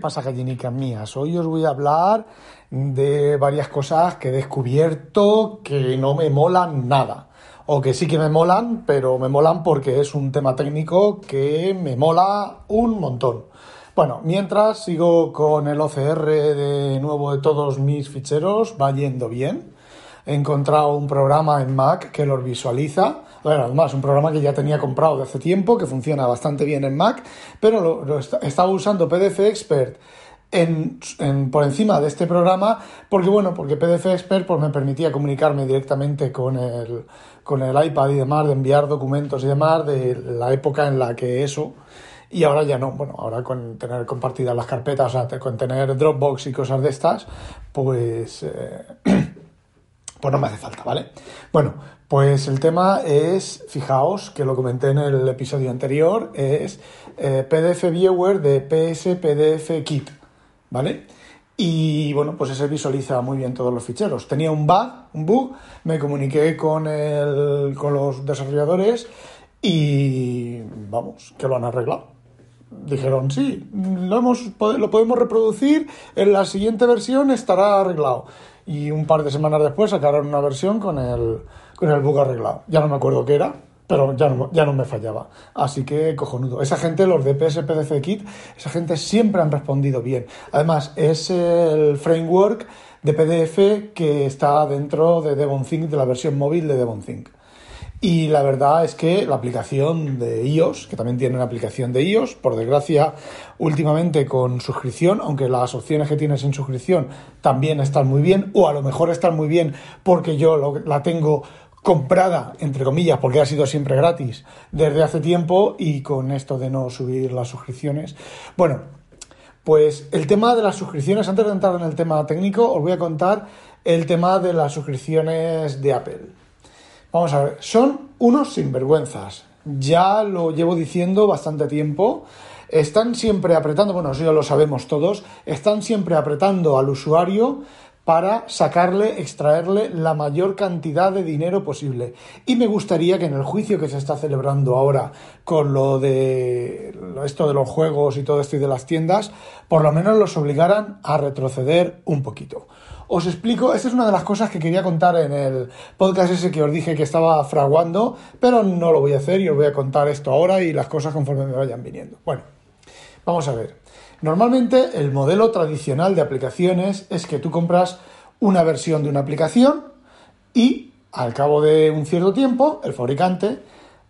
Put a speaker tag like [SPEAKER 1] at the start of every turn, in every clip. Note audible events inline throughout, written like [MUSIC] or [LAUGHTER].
[SPEAKER 1] pasa gallinicas mías? Hoy os voy a hablar de varias cosas que he descubierto que no me molan nada. O que sí que me molan, pero me molan porque es un tema técnico que me mola un montón. Bueno, mientras sigo con el OCR de nuevo de todos mis ficheros, va yendo bien. He encontrado un programa en Mac que los visualiza. Bueno, además, un programa que ya tenía comprado de hace tiempo, que funciona bastante bien en Mac, pero lo, estaba usando PDF Expert en, por encima de este programa, porque bueno, porque PDF Expert pues, me permitía comunicarme directamente con el, con el iPad y demás, de enviar documentos y demás, de la época en la que eso, y ahora ya no, bueno, ahora con tener compartidas las carpetas, con tener Dropbox y cosas de estas, pues... Eh, [CLEARS THROAT] pues no me hace falta, ¿vale? Bueno, pues el tema es, fijaos que lo comenté en el episodio anterior, es eh, PDF Viewer de PS PDF Kit, ¿vale? Y bueno, pues ese visualiza muy bien todos los ficheros. Tenía un bug, un bug, me comuniqué con, el, con los desarrolladores y vamos, que lo han arreglado. Dijeron, sí, lo, hemos, lo podemos reproducir, en la siguiente versión estará arreglado y un par de semanas después sacaron una versión con el, con el bug arreglado. Ya no me acuerdo qué era, pero ya no, ya no me fallaba. Así que cojonudo. Esa gente, los de PSPDF Kit, esa gente siempre han respondido bien. Además, es el framework de PDF que está dentro de DevonThink, de la versión móvil de DevonThink. Y la verdad es que la aplicación de iOS, que también tiene una aplicación de iOS, por desgracia, últimamente con suscripción, aunque las opciones que tienes en suscripción también están muy bien, o a lo mejor están muy bien porque yo la tengo comprada, entre comillas, porque ha sido siempre gratis desde hace tiempo y con esto de no subir las suscripciones. Bueno, pues el tema de las suscripciones, antes de entrar en el tema técnico, os voy a contar el tema de las suscripciones de Apple. Vamos a ver, son unos sinvergüenzas. Ya lo llevo diciendo bastante tiempo. Están siempre apretando, bueno, eso ya lo sabemos todos, están siempre apretando al usuario para sacarle, extraerle la mayor cantidad de dinero posible. Y me gustaría que en el juicio que se está celebrando ahora con lo de esto de los juegos y todo esto y de las tiendas, por lo menos los obligaran a retroceder un poquito. Os explico, esta es una de las cosas que quería contar en el podcast ese que os dije que estaba fraguando, pero no lo voy a hacer y os voy a contar esto ahora y las cosas conforme me vayan viniendo. Bueno, vamos a ver. Normalmente el modelo tradicional de aplicaciones es que tú compras una versión de una aplicación y al cabo de un cierto tiempo el fabricante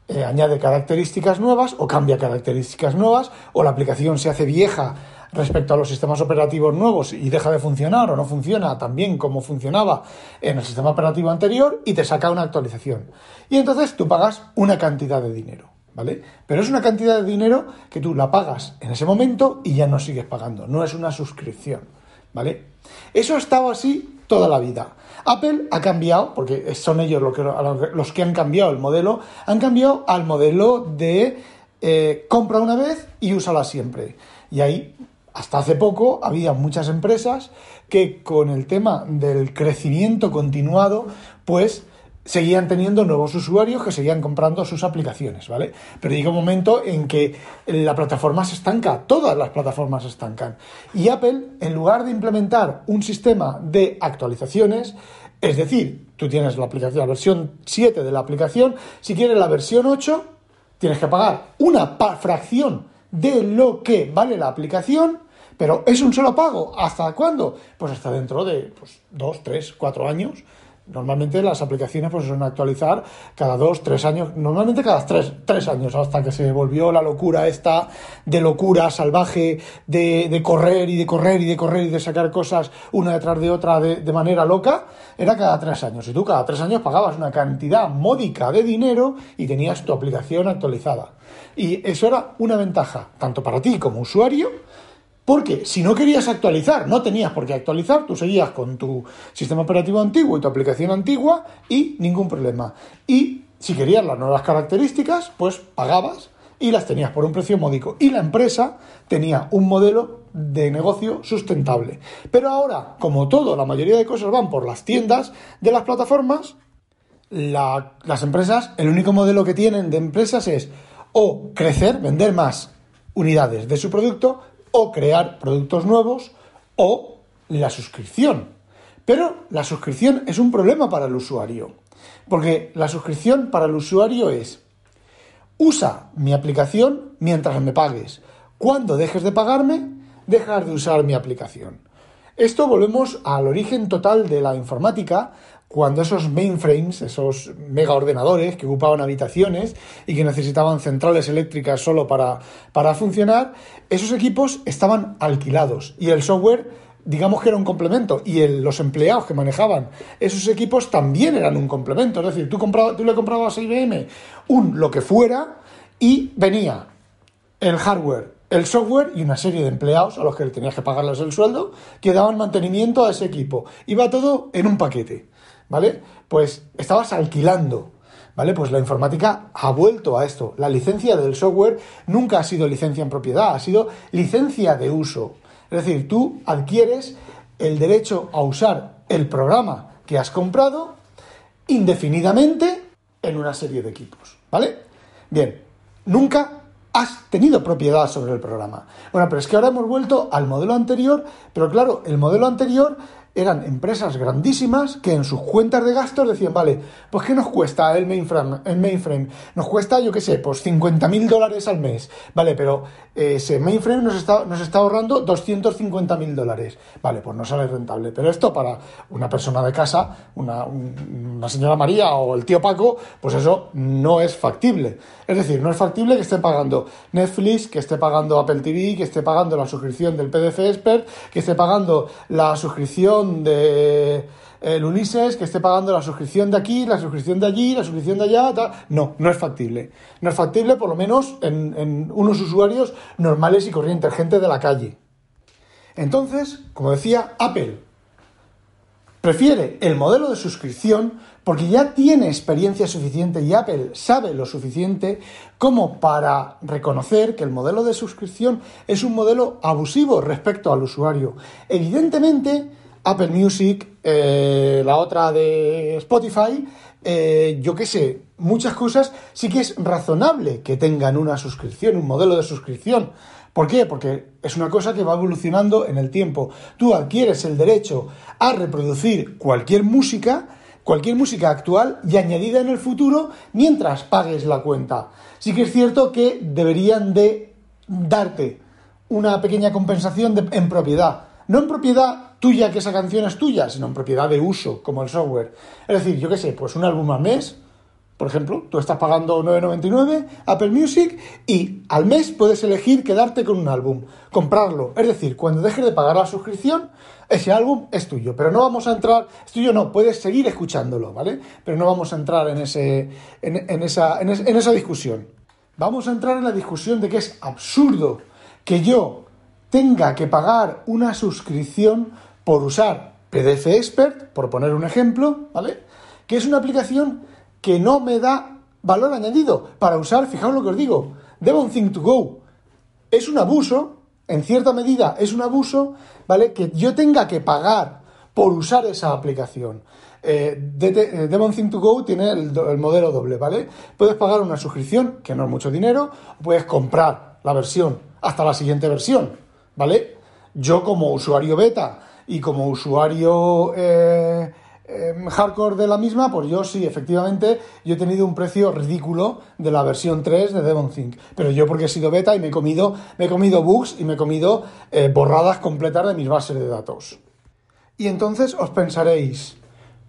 [SPEAKER 1] eh, añade características nuevas o cambia características nuevas o la aplicación se hace vieja respecto a los sistemas operativos nuevos y deja de funcionar o no funciona tan bien como funcionaba en el sistema operativo anterior y te saca una actualización. Y entonces tú pagas una cantidad de dinero, ¿vale? Pero es una cantidad de dinero que tú la pagas en ese momento y ya no sigues pagando, no es una suscripción, ¿vale? Eso ha estado así toda la vida. Apple ha cambiado, porque son ellos los que han cambiado el modelo, han cambiado al modelo de eh, compra una vez y úsala siempre. Y ahí hasta hace poco había muchas empresas que con el tema del crecimiento continuado, pues seguían teniendo nuevos usuarios que seguían comprando sus aplicaciones, ¿vale? Pero llega un momento en que la plataforma se estanca, todas las plataformas se estancan. Y Apple, en lugar de implementar un sistema de actualizaciones, es decir, tú tienes la aplicación, la versión 7 de la aplicación, si quieres la versión 8, tienes que pagar una fracción de lo que vale la aplicación, pero es un solo pago. ¿Hasta cuándo? Pues hasta dentro de pues, dos, tres, cuatro años. Normalmente las aplicaciones pues, suelen actualizar cada dos, tres años, normalmente cada tres, tres años, hasta que se volvió la locura esta de locura salvaje, de, de, correr y de correr y de correr y de sacar cosas una detrás de otra de, de manera loca, era cada tres años. Y tú cada tres años pagabas una cantidad módica de dinero y tenías tu aplicación actualizada. Y eso era una ventaja, tanto para ti como usuario, porque si no querías actualizar, no tenías por qué actualizar, tú seguías con tu sistema operativo antiguo y tu aplicación antigua y ningún problema. Y si querías las nuevas características, pues pagabas y las tenías por un precio módico. Y la empresa tenía un modelo de negocio sustentable. Pero ahora, como todo, la mayoría de cosas van por las tiendas de las plataformas, las empresas, el único modelo que tienen de empresas es o crecer, vender más unidades de su producto, o crear productos nuevos o la suscripción. Pero la suscripción es un problema para el usuario, porque la suscripción para el usuario es usa mi aplicación mientras me pagues. Cuando dejes de pagarme, dejas de usar mi aplicación. Esto volvemos al origen total de la informática, cuando esos mainframes, esos mega ordenadores que ocupaban habitaciones y que necesitaban centrales eléctricas solo para, para funcionar, esos equipos estaban alquilados y el software digamos que era un complemento y los empleados que manejaban esos equipos también eran un complemento. Es decir, tú, tú le comprabas a IBM un lo que fuera y venía el hardware, el software y una serie de empleados a los que tenías que pagarles el sueldo que daban mantenimiento a ese equipo. Iba todo en un paquete. ¿Vale? Pues estabas alquilando, ¿vale? Pues la informática ha vuelto a esto. La licencia del software nunca ha sido licencia en propiedad, ha sido licencia de uso. Es decir, tú adquieres el derecho a usar el programa que has comprado indefinidamente en una serie de equipos, ¿vale? Bien, nunca has tenido propiedad sobre el programa. Bueno, pero es que ahora hemos vuelto al modelo anterior, pero claro, el modelo anterior eran empresas grandísimas que en sus cuentas de gastos decían, vale, pues ¿qué nos cuesta el mainframe? El mainframe? Nos cuesta, yo qué sé, pues 50 mil dólares al mes, vale, pero eh, ese mainframe nos está, nos está ahorrando 250 mil dólares, vale, pues no sale rentable, pero esto para una persona de casa, una, una señora María o el tío Paco, pues eso no es factible. Es decir, no es factible que esté pagando Netflix, que esté pagando Apple TV, que esté pagando la suscripción del PDF Expert, que esté pagando la suscripción de el Ulises, que esté pagando la suscripción de aquí, la suscripción de allí, la suscripción de allá, no, no es factible. No es factible, por lo menos en, en unos usuarios normales y corrientes, gente de la calle. Entonces, como decía, Apple prefiere el modelo de suscripción porque ya tiene experiencia suficiente y Apple sabe lo suficiente como para reconocer que el modelo de suscripción es un modelo abusivo respecto al usuario. Evidentemente, Apple Music, eh, la otra de Spotify, eh, yo qué sé, muchas cosas sí que es razonable que tengan una suscripción, un modelo de suscripción. ¿Por qué? Porque es una cosa que va evolucionando en el tiempo. Tú adquieres el derecho a reproducir cualquier música, cualquier música actual y añadida en el futuro mientras pagues la cuenta. Sí que es cierto que deberían de darte una pequeña compensación en propiedad. No en propiedad tuya que esa canción es tuya, sino en propiedad de uso, como el software. Es decir, yo qué sé, pues un álbum al mes, por ejemplo, tú estás pagando 9,99 Apple Music y al mes puedes elegir quedarte con un álbum, comprarlo. Es decir, cuando dejes de pagar la suscripción, ese álbum es tuyo. Pero no vamos a entrar, es tuyo no, puedes seguir escuchándolo, ¿vale? Pero no vamos a entrar en, ese, en, esa, en esa discusión. Vamos a entrar en la discusión de que es absurdo que yo tenga que pagar una suscripción por usar PDF Expert, por poner un ejemplo, ¿vale? Que es una aplicación que no me da valor añadido para usar, fijaos lo que os digo, Devon to Go. Es un abuso, en cierta medida es un abuso, ¿vale? Que yo tenga que pagar por usar esa aplicación. Eh, eh Devon Think to Go tiene el, el, modelo doble, ¿vale? Puedes pagar una suscripción, que no es mucho dinero, puedes comprar la versión hasta la siguiente versión, ¿vale? Yo como usuario beta y como usuario eh, em, hardcore de la misma, pues yo sí, efectivamente, yo he tenido un precio ridículo de la versión 3 de DevonThink. Pero yo porque he sido beta y me he comido, me he comido bugs y me he comido eh, borradas completas de mis bases de datos. Y entonces os pensaréis,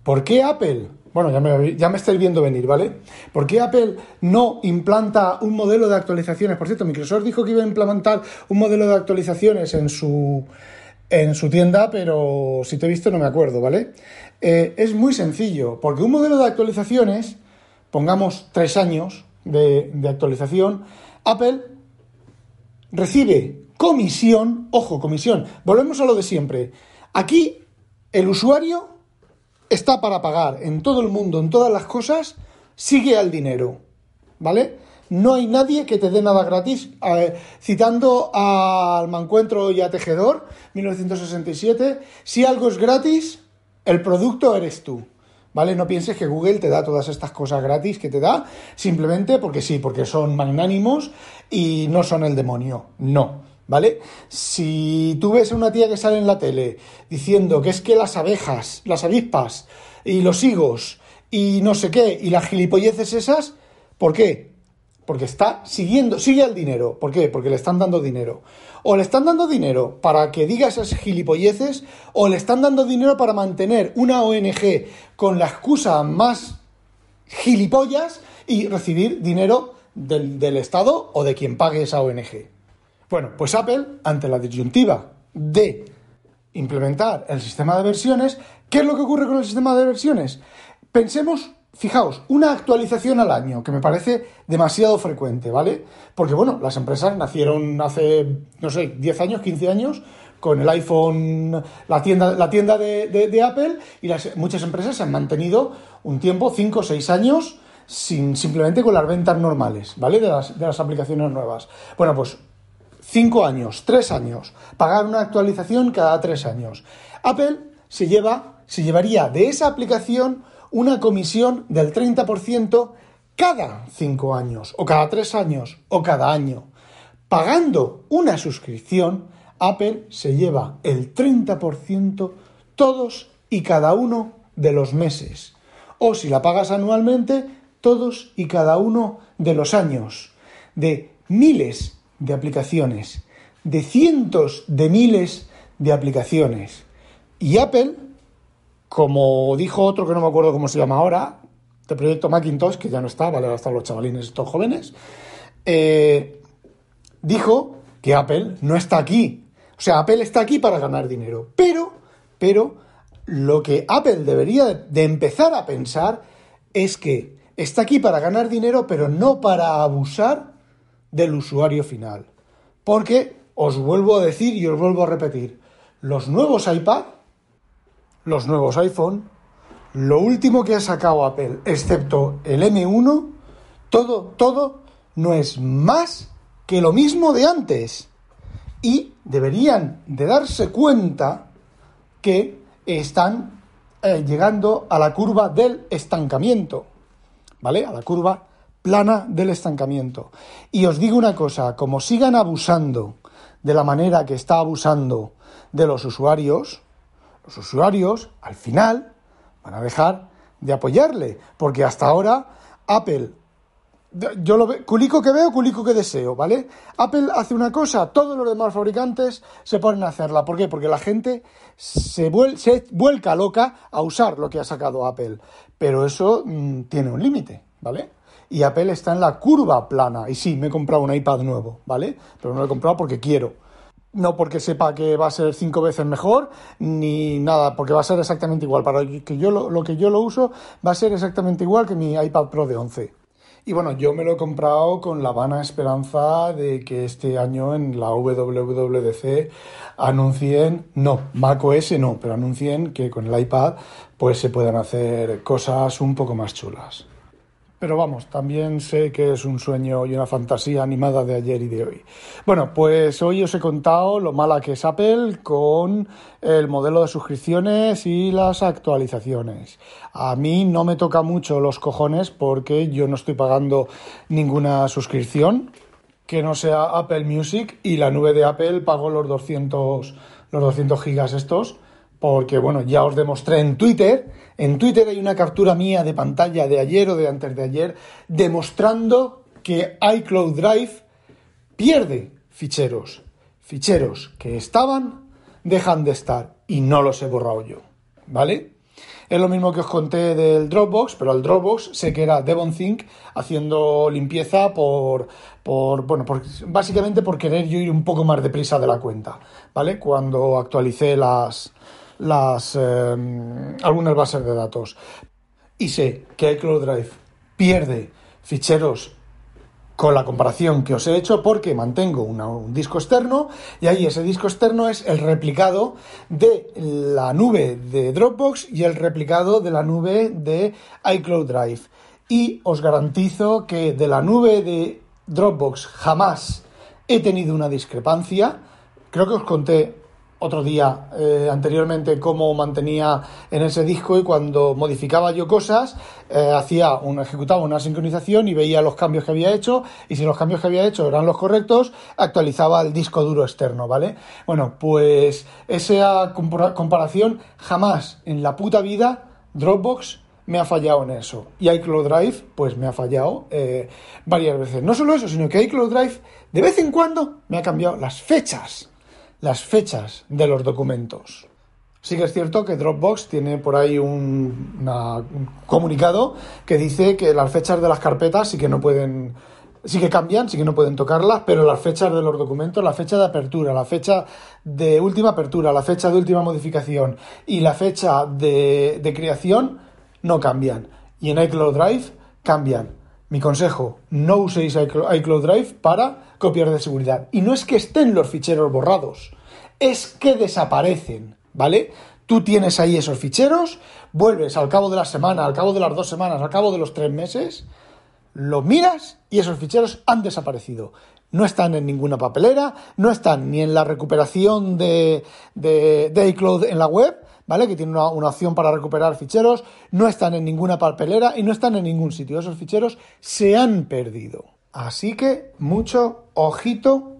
[SPEAKER 1] ¿por qué Apple? Bueno, ya me, ya me estáis viendo venir, ¿vale? ¿Por qué Apple no implanta un modelo de actualizaciones? Por cierto, Microsoft dijo que iba a implementar un modelo de actualizaciones en su, en su tienda, pero si te he visto no me acuerdo, ¿vale? Eh, es muy sencillo, porque un modelo de actualizaciones, pongamos tres años de, de actualización, Apple recibe comisión, ojo, comisión, volvemos a lo de siempre. Aquí el usuario está para pagar en todo el mundo, en todas las cosas, sigue al dinero, ¿vale? No hay nadie que te dé nada gratis. citando al Mancuentro y a Tejedor, 1967, si algo es gratis, el producto eres tú. ¿Vale? No pienses que Google te da todas estas cosas gratis que te da simplemente porque sí, porque son magnánimos y no son el demonio. No. ¿vale? Si tú ves a una tía que sale en la tele diciendo que es que las abejas, las avispas y los higos y no sé qué y las gilipolleces esas, ¿por qué? Porque está siguiendo, sigue al dinero. ¿Por qué? Porque le están dando dinero. O le están dando dinero para que diga esas gilipolleces, o le están dando dinero para mantener una ONG con la excusa más gilipollas y recibir dinero del, del Estado o de quien pague esa ONG. Bueno, pues Apple, ante la disyuntiva de implementar el sistema de versiones, ¿qué es lo que ocurre con el sistema de versiones? Pensemos Fijaos, una actualización al año, que me parece demasiado frecuente, ¿vale? Porque, bueno, las empresas nacieron hace, no sé, 10 años, 15 años, con el iPhone, la tienda, la tienda de, Apple, y las, muchas empresas se han mantenido un tiempo, 5 o 6 años, sin, simplemente con las ventas normales, ¿vale? De las, de las aplicaciones nuevas. Bueno, pues 5 años, 3 años, pagar una actualización cada 3 años. Apple se lleva, se llevaría de esa aplicación una comisión del 30% cada 5 años, o cada 3 años, o cada año. Pagando una suscripción, Apple se lleva el 30% todos y cada uno de los meses. O si la pagas anualmente, todos y cada uno de los años. De miles de aplicaciones, de cientos de miles de aplicaciones. Y Apple como dijo otro que no me acuerdo cómo se llama ahora, de proyecto Macintosh, que ya no está, vale, hasta los chavalines estos jóvenes, eh, dijo que Apple no está aquí. O sea, Apple está aquí para ganar dinero. Pero, pero, lo que Apple debería de empezar a pensar es que está aquí para ganar dinero, pero no para abusar del usuario final. Porque, os vuelvo a decir y os vuelvo a repetir, los nuevos iPad los nuevos iPhone, lo último que ha sacado Apple, excepto el M1, todo, todo no es más que lo mismo de antes. Y deberían de darse cuenta que están eh, llegando a la curva del estancamiento, ¿vale? A la curva plana del estancamiento. Y os digo una cosa, como sigan abusando de la manera que está abusando de los usuarios, los usuarios al final van a dejar de apoyarle, porque hasta ahora Apple, yo lo veo, culico que veo, culico que deseo, ¿vale? Apple hace una cosa, todos los demás fabricantes se ponen a hacerla. ¿Por qué? Porque la gente se, vuelca loca a usar lo que ha sacado Apple, pero eso mm, tiene un límite, ¿vale? Y Apple está en la curva plana. Y sí, me he comprado un iPad nuevo, ¿vale? Pero no lo he comprado porque quiero no porque sepa que va a ser cinco veces mejor, ni nada, porque va a ser exactamente igual. Para que yo lo, que yo lo uso va a ser exactamente igual que mi iPad Pro de 11. Y bueno, yo me lo he comprado con la vana esperanza de que este año en la WWDC anuncien, no, macOS no, pero anuncien que con el iPad pues se puedan hacer cosas un poco más chulas. Pero vamos, también sé que es un sueño y una fantasía animada de ayer y de hoy. Bueno, pues hoy os he contado lo mala que es Apple con el modelo de suscripciones y las actualizaciones. A mí no me toca mucho los cojones porque yo no estoy pagando ninguna suscripción que no sea Apple Music y la nube de Apple pago los 200, los 200 gigas estos porque bueno, ya os demostré en Twitter, en Twitter hay una captura mía de pantalla de ayer o de antes de ayer, demostrando que iCloud Drive pierde ficheros, ficheros que estaban, dejan de estar y no los he borrado yo, ¿vale? Es lo mismo que os conté del Dropbox, pero el Dropbox sé que era Devonthink haciendo limpieza por, por bueno, por, básicamente por querer yo ir un poco más deprisa de la cuenta, ¿vale? Cuando actualicé las, las, eh, algunas bases de datos. Y sé que iCloud Drive pierde ficheros con la comparación que os he hecho porque mantengo un disco externo y ahí ese disco externo es el replicado de la nube de Dropbox y el replicado de la nube de iCloud Drive. Y os garantizo que de la nube de Dropbox jamás he tenido una discrepancia. Creo que os conté otro día eh, anteriormente cómo mantenía en ese disco y cuando modificaba yo cosas eh, hacía un ejecutaba una sincronización y veía los cambios que había hecho y si los cambios que había hecho eran los correctos actualizaba el disco duro externo vale bueno pues esa comparación jamás en la puta vida Dropbox me ha fallado en eso y iCloud Drive pues me ha fallado eh, varias veces. No solo eso sino que iCloud Drive de vez en cuando me ha cambiado las fechas las fechas de los documentos. Sí que es cierto que Dropbox tiene por ahí un, comunicado que dice que las fechas de las carpetas sí que no pueden, sí que cambian, sí que no pueden tocarlas, pero las fechas de los documentos, la fecha de apertura, la fecha de última apertura, la fecha de última modificación y la fecha de, de creación no cambian. Y en iCloud Drive cambian. Mi consejo, no uséis iCloud Drive para copiar de seguridad. Y no es que estén los ficheros borrados, es que desaparecen, ¿vale? Tú tienes ahí esos ficheros, vuelves al cabo de la semana, al cabo de las dos semanas, al cabo de los tres meses, lo miras y esos ficheros han desaparecido. No están en ninguna papelera, no están ni en la recuperación de, de, de iCloud en la web, ¿vale? Que tiene una, opción para recuperar ficheros, no están en ninguna papelera y no están en ningún sitio. Esos ficheros se han perdido. Así que mucho ojito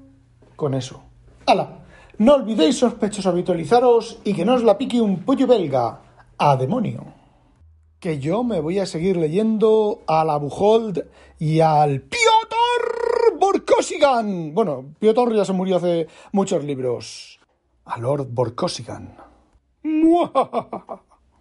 [SPEAKER 1] con eso. ¡Hala! No olvidéis, sospechosos, habitualizaros y que no os la pique un pollo belga. ¡A demonio! Que yo me voy a seguir leyendo a la Bujold y al Piotr Borkosigan. Bueno, Piotr ya se murió hace muchos libros. A Lord Borkosigan. 哇哈哈哈哈